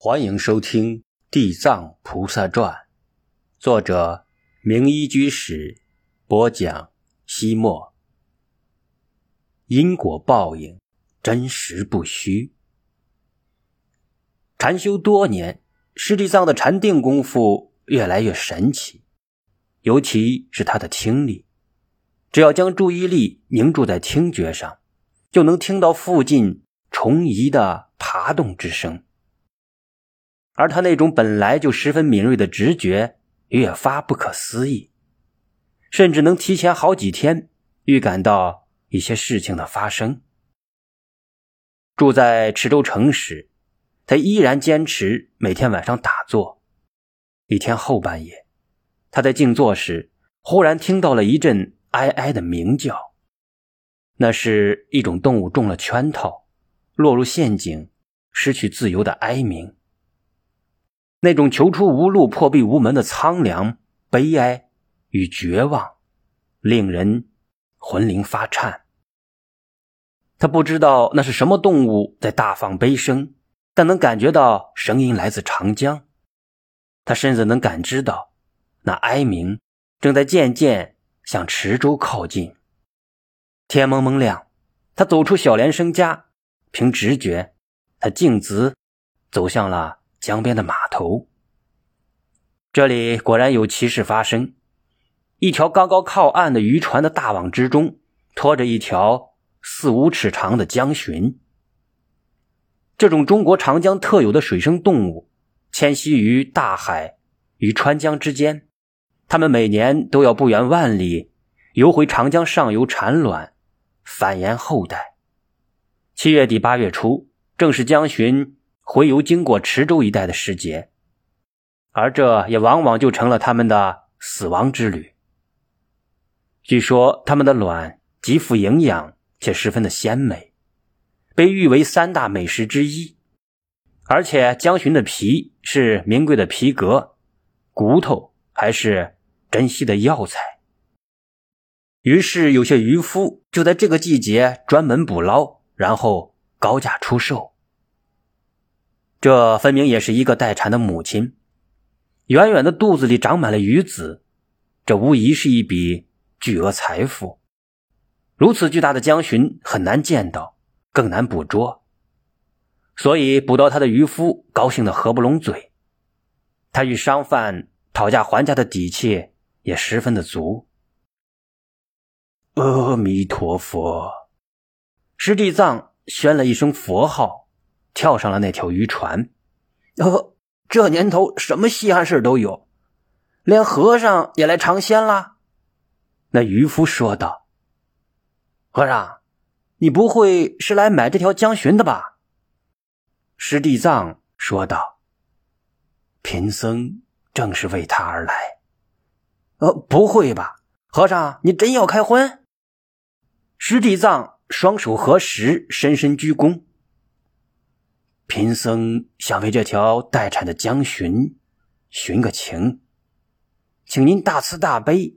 欢迎收听《地藏菩萨传》，作者明一居士播讲。西莫，因果报应，真实不虚。禅修多年，师地藏的禅定功夫越来越神奇，尤其是他的听力，只要将注意力凝注在听觉上，就能听到附近虫蚁的爬动之声。而他那种本来就十分敏锐的直觉越发不可思议，甚至能提前好几天预感到一些事情的发生。住在池州城时，他依然坚持每天晚上打坐。一天后半夜，他在静坐时，忽然听到了一阵哀哀的鸣叫，那是一种动物中了圈套，落入陷阱，失去自由的哀鸣。那种求出无路、破壁无门的苍凉、悲哀与绝望，令人魂灵发颤。他不知道那是什么动物在大放悲声，但能感觉到声音来自长江。他甚至能感知到那哀鸣正在渐渐向池州靠近。天蒙蒙亮，他走出小莲生家，凭直觉，他径直走向了。江边的码头，这里果然有奇事发生。一条刚刚靠岸的渔船的大网之中，拖着一条四五尺长的江鲟。这种中国长江特有的水生动物，迁徙于大海与川江之间。它们每年都要不远万里游回长江上游产卵，繁衍后代。七月底八月初，正是江鲟。回游经过池州一带的时节，而这也往往就成了他们的死亡之旅。据说他们的卵极富营养，且十分的鲜美，被誉为三大美食之一。而且江鲟的皮是名贵的皮革，骨头还是珍稀的药材。于是有些渔夫就在这个季节专门捕捞，然后高价出售。这分明也是一个待产的母亲，远远的肚子里长满了鱼子，这无疑是一笔巨额财富。如此巨大的江鲟很难见到，更难捕捉，所以捕到它的渔夫高兴的合不拢嘴，他与商贩讨价还价的底气也十分的足。阿弥陀佛，师地藏宣了一声佛号。跳上了那条渔船，哦，这年头什么稀罕事都有，连和尚也来尝鲜了。那渔夫说道：“和尚，你不会是来买这条江鲟的吧？”师地藏说道：“贫僧正是为他而来。”呃，不会吧，和尚，你真要开荤？师地藏双手合十，深深鞠躬。贫僧想为这条待产的江鲟寻个情，请您大慈大悲，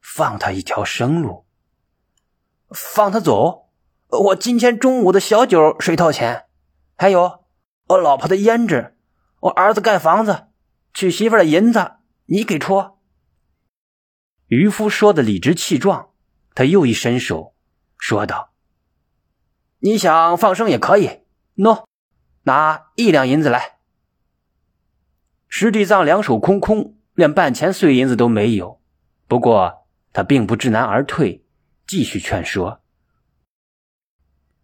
放他一条生路。放他走，我今天中午的小酒谁掏钱？还有我老婆的胭脂，我儿子盖房子娶媳妇的银子，你给出。渔夫说的理直气壮，他又一伸手说道：“你想放生也可以，喏。”拿一两银子来。石地藏两手空空，连半钱碎银子都没有。不过他并不知难而退，继续劝说：“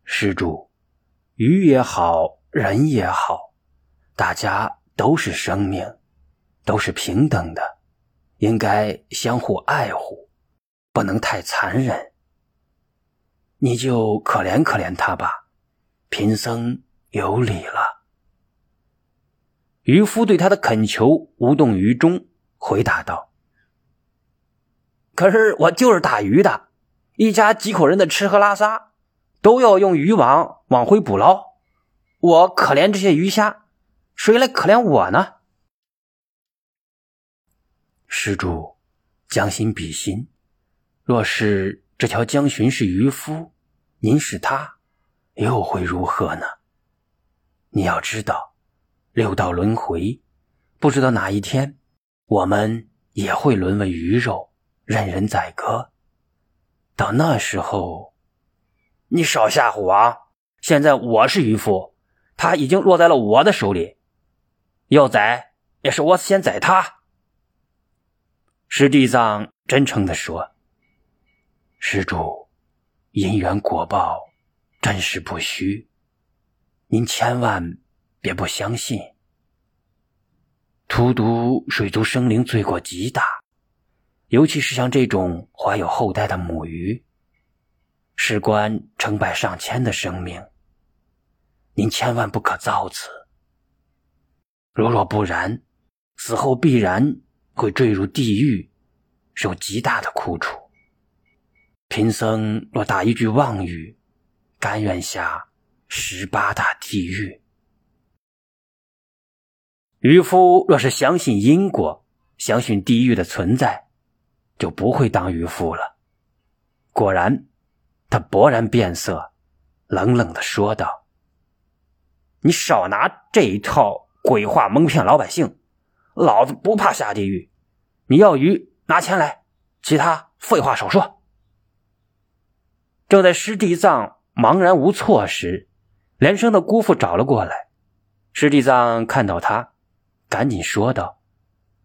施主，鱼也好，人也好，大家都是生命，都是平等的，应该相互爱护，不能太残忍。你就可怜可怜他吧，贫僧。”有理了。渔夫对他的恳求无动于衷，回答道：“可是我就是打鱼的，一家几口人的吃喝拉撒都要用渔网往回捕捞。我可怜这些鱼虾，谁来可怜我呢？”施主，将心比心，若是这条江鲟是渔夫，您是他，又会如何呢？你要知道，六道轮回，不知道哪一天，我们也会沦为鱼肉，任人宰割。到那时候，你少吓唬我！现在我是渔夫，他已经落在了我的手里，要宰也是我先宰他。师地藏真诚地说：“施主，因缘果报，真实不虚。”您千万别不相信，荼毒水族生灵罪过极大，尤其是像这种怀有后代的母鱼，事关成百上千的生命，您千万不可造次。如若不然，死后必然会坠入地狱，受极大的苦楚。贫僧若打一句妄语，甘愿下。十八大地狱，渔夫若是相信因果，相信地狱的存在，就不会当渔夫了。果然，他勃然变色，冷冷的说道：“你少拿这一套鬼话蒙骗老百姓，老子不怕下地狱。你要鱼，拿钱来，其他废话少说。”正在师地藏茫然无措时，连生的姑父找了过来，师弟藏看到他，赶紧说道：“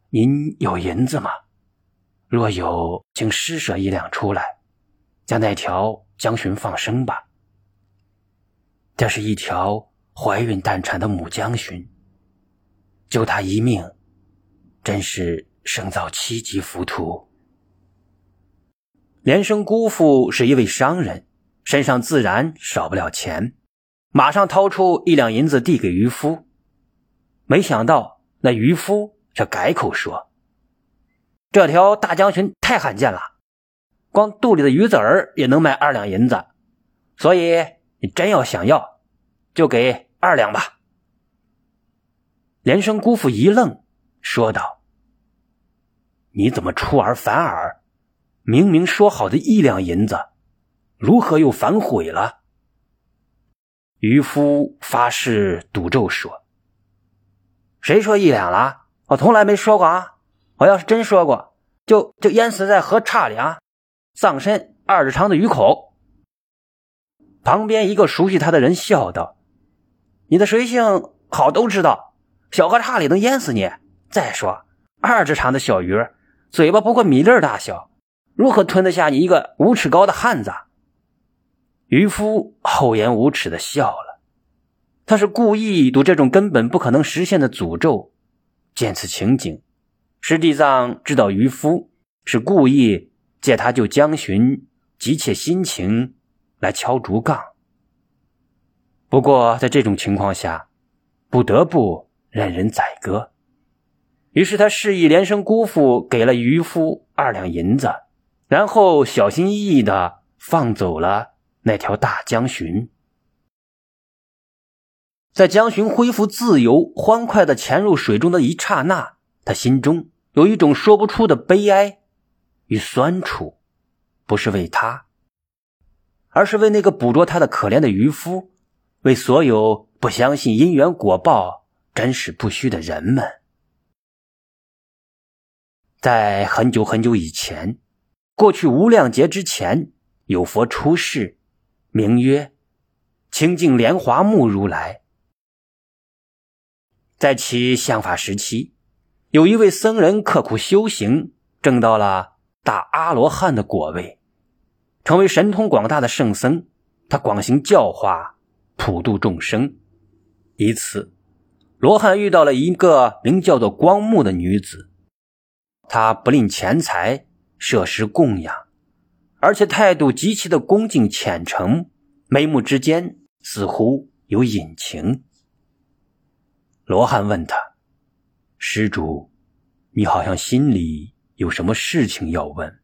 您有银子吗？若有，请施舍一两出来，将那条江鲟放生吧。这是一条怀孕待产的母江鲟，救他一命，真是生造七级浮屠。”连生姑父是一位商人，身上自然少不了钱。马上掏出一两银子递给渔夫，没想到那渔夫却改口说：“这条大江鲟太罕见了，光肚里的鱼籽儿也能卖二两银子，所以你真要想要，就给二两吧。”连生姑父一愣，说道：“你怎么出尔反尔？明明说好的一两银子，如何又反悔了？”渔夫发誓赌咒说：“谁说一两了？我从来没说过啊！我要是真说过，就就淹死在河岔里啊！葬身二指长的鱼口。”旁边一个熟悉他的人笑道：“你的水性好，都知道小河岔里能淹死你。再说二指长的小鱼，嘴巴不过米粒大小，如何吞得下你一个五尺高的汉子？”渔夫厚颜无耻的笑了，他是故意赌这种根本不可能实现的诅咒。见此情景，石地藏知道渔夫是故意借他救江巡，急切心情来敲竹杠。不过在这种情况下，不得不任人宰割。于是他示意连生姑父给了渔夫二两银子，然后小心翼翼的放走了。那条大江鲟，在江鲟恢复自由、欢快的潜入水中的一刹那，他心中有一种说不出的悲哀与酸楚，不是为他，而是为那个捕捉他的可怜的渔夫，为所有不相信因缘果报、真实不虚的人们。在很久很久以前，过去无量劫之前，有佛出世。名曰清净莲华目如来。在其相法时期，有一位僧人刻苦修行，证到了大阿罗汉的果位，成为神通广大的圣僧。他广行教化，普度众生。一次，罗汉遇到了一个名叫做光目的女子，她不吝钱财，设施供养。而且态度极其的恭敬虔诚，眉目之间似乎有隐情。罗汉问他：“施主，你好像心里有什么事情要问？”